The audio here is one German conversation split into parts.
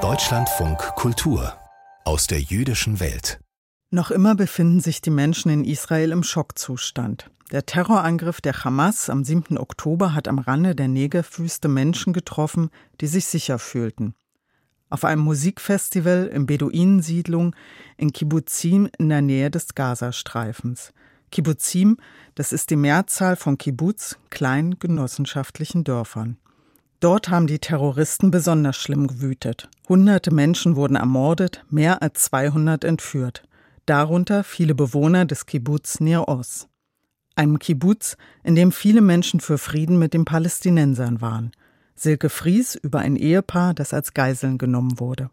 Deutschlandfunk Kultur aus der jüdischen Welt. Noch immer befinden sich die Menschen in Israel im Schockzustand. Der Terrorangriff der Hamas am 7. Oktober hat am Rande der Negerwüste Menschen getroffen, die sich sicher fühlten. Auf einem Musikfestival in Beduinensiedlung in Kibbuzim in der Nähe des Gazastreifens. Kibbuzim, das ist die Mehrzahl von Kibbuz, kleinen genossenschaftlichen Dörfern. Dort haben die Terroristen besonders schlimm gewütet. Hunderte Menschen wurden ermordet, mehr als 200 entführt. Darunter viele Bewohner des Kibbuz Nir Oz einem Kibbuz, in dem viele Menschen für Frieden mit den Palästinensern waren. Silke Fries über ein Ehepaar, das als Geiseln genommen wurde.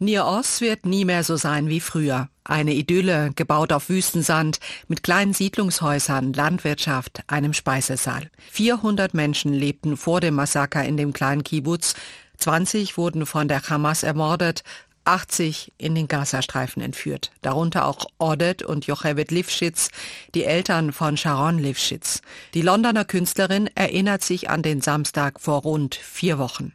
Nir Oz wird nie mehr so sein wie früher. Eine Idylle, gebaut auf Wüstensand, mit kleinen Siedlungshäusern, Landwirtschaft, einem Speisesaal. 400 Menschen lebten vor dem Massaker in dem kleinen Kibbuz. 20 wurden von der Hamas ermordet, 80 in den Gazastreifen entführt, darunter auch Odet und Jochebed Lifschitz, die Eltern von Sharon Lifschitz. Die Londoner Künstlerin erinnert sich an den Samstag vor rund vier Wochen.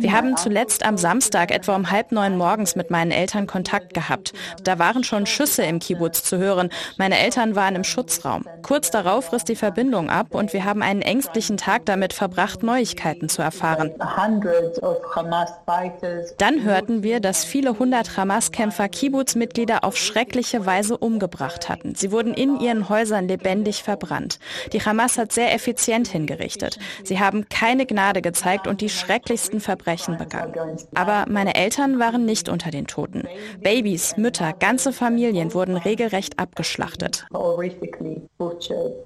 Wir haben zuletzt am Samstag etwa um halb neun morgens mit meinen Eltern Kontakt gehabt. Da waren schon Schüsse im Kibbutz zu hören. Meine Eltern waren im Schutzraum. Kurz darauf riss die Verbindung ab und wir haben einen ängstlichen Tag damit verbracht, Neuigkeiten zu erfahren. Dann hörten wir, dass viele hundert Hamas-Kämpfer Kibbutz-Mitglieder auf schreckliche Weise umgebracht hatten. Sie wurden in ihren Häusern lebendig verbrannt. Die Hamas hat sehr effizient hingerichtet. Sie haben keine Gnade gezeigt und die schrecklichsten Verbrechen begangen. Aber meine Eltern waren nicht unter den Toten. Babys, Mütter, ganze Familien wurden regelrecht abgeschlachtet.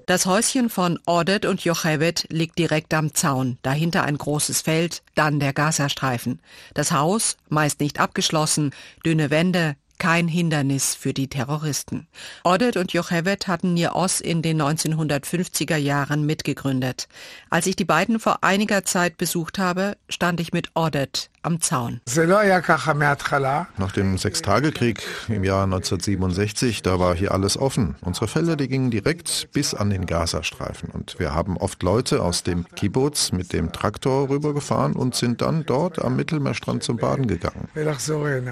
Das Häuschen von Ordet und Jochebed liegt direkt am Zaun. Dahinter ein großes Feld Feld, dann der Gazastreifen. Das Haus, meist nicht abgeschlossen, dünne Wände, kein Hindernis für die Terroristen. Odet und Jochevet hatten Nir Oz in den 1950er Jahren mitgegründet. Als ich die beiden vor einiger Zeit besucht habe, stand ich mit Odet am Zaun. Nach dem Sechstagekrieg im Jahr 1967, da war hier alles offen. Unsere Felder, die gingen direkt bis an den Gazastreifen. Und wir haben oft Leute aus dem Kibbutz mit dem Traktor rübergefahren und sind dann dort am Mittelmeerstrand zum Baden gegangen.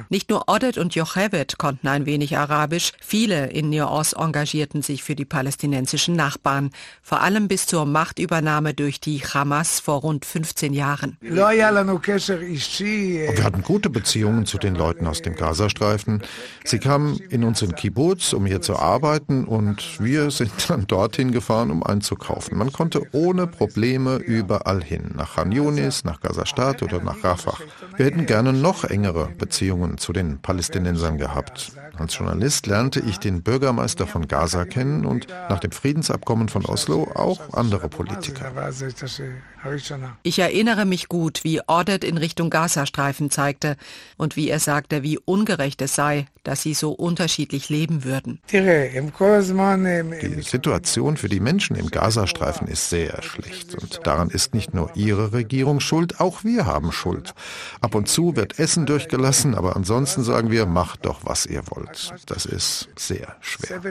Nicht nur Odet und Jochevet konnten ein wenig Arabisch. Viele in Nios engagierten sich für die palästinensischen Nachbarn. Vor allem bis zur Machtübernahme durch die Hamas vor rund 15 Jahren. Wir hatten gute Beziehungen zu den Leuten aus dem Gazastreifen. Sie kamen in unseren Kibbutz, um hier zu arbeiten und wir sind dann dorthin gefahren, um einzukaufen. Man konnte ohne Probleme überall hin, nach Khan Yunis, nach Gazastadt oder nach Rafah. Wir hätten gerne noch engere Beziehungen zu den Palästinensern gehabt. Als Journalist lernte ich den Bürgermeister von Gaza kennen und nach dem Friedensabkommen von Oslo auch andere Politiker. Ich erinnere mich gut, wie Ordet in Richtung Gazastreifen zeigte und wie er sagte, wie ungerecht es sei, dass sie so unterschiedlich leben würden. Die Situation für die Menschen im Gazastreifen ist sehr schlecht und daran ist nicht nur ihre Regierung schuld, auch wir haben Schuld. Ab und zu wird Essen durchgelassen, aber ansonsten sagen wir, macht doch, was ihr wollt. Das ist sehr schwer.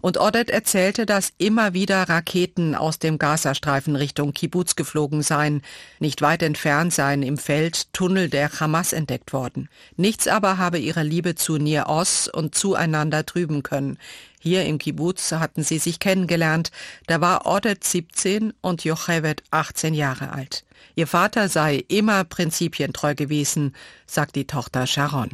Und Ordet erzählte, dass immer wieder Raketen aus dem Gazastreifen Richtung Kibbutz geflogen seien, nicht weit entfernt seien im Feld Tunnel der Hamas entdeckt worden. Nichts aber habe ihre Liebe zu Nir Oz und zueinander trüben können. Hier im Kibbutz hatten sie sich kennengelernt. Da war Odet 17 und Jochevet 18 Jahre alt. Ihr Vater sei immer prinzipientreu gewesen, sagt die Tochter Sharon.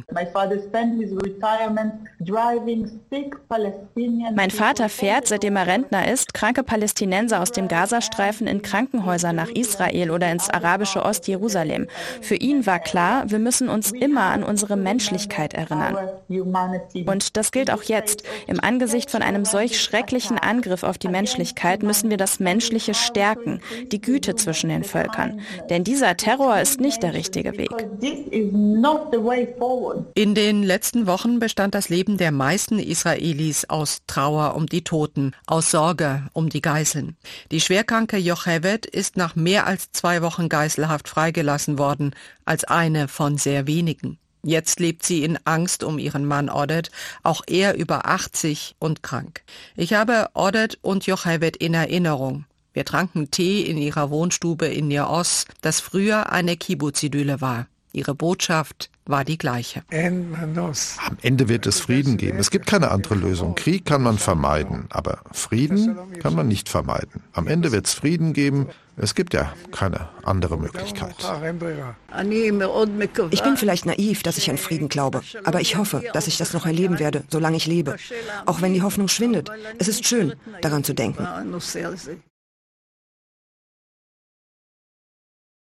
Mein Vater fährt, seitdem er Rentner ist, kranke Palästinenser aus dem Gazastreifen in Krankenhäuser nach Israel oder ins arabische Ostjerusalem. Für ihn war klar, wir müssen uns immer an unsere Menschlichkeit erinnern. Und das gilt auch jetzt. Im Angesicht von einem solch schrecklichen Angriff auf die Menschlichkeit müssen wir das Menschliche stärken, die Güte zwischen den Völkern. Denn dieser Terror ist nicht der richtige Weg. In den letzten Wochen bestand das Leben der meisten Israelis aus Trauer um die Toten, aus Sorge um die Geiseln. Die schwerkranke Jochevet ist nach mehr als zwei Wochen Geiselhaft freigelassen worden, als eine von sehr wenigen. Jetzt lebt sie in Angst um ihren Mann Odet, auch er über 80 und krank. Ich habe Odet und Jochevet in Erinnerung. Wir tranken Tee in ihrer Wohnstube in Oz, das früher eine Kibbutz-Idylle war. Ihre Botschaft war die gleiche. Am Ende wird es Frieden geben. Es gibt keine andere Lösung. Krieg kann man vermeiden, aber Frieden kann man nicht vermeiden. Am Ende wird es Frieden geben. Es gibt ja keine andere Möglichkeit. Ich bin vielleicht naiv, dass ich an Frieden glaube, aber ich hoffe, dass ich das noch erleben werde, solange ich lebe. Auch wenn die Hoffnung schwindet. Es ist schön, daran zu denken.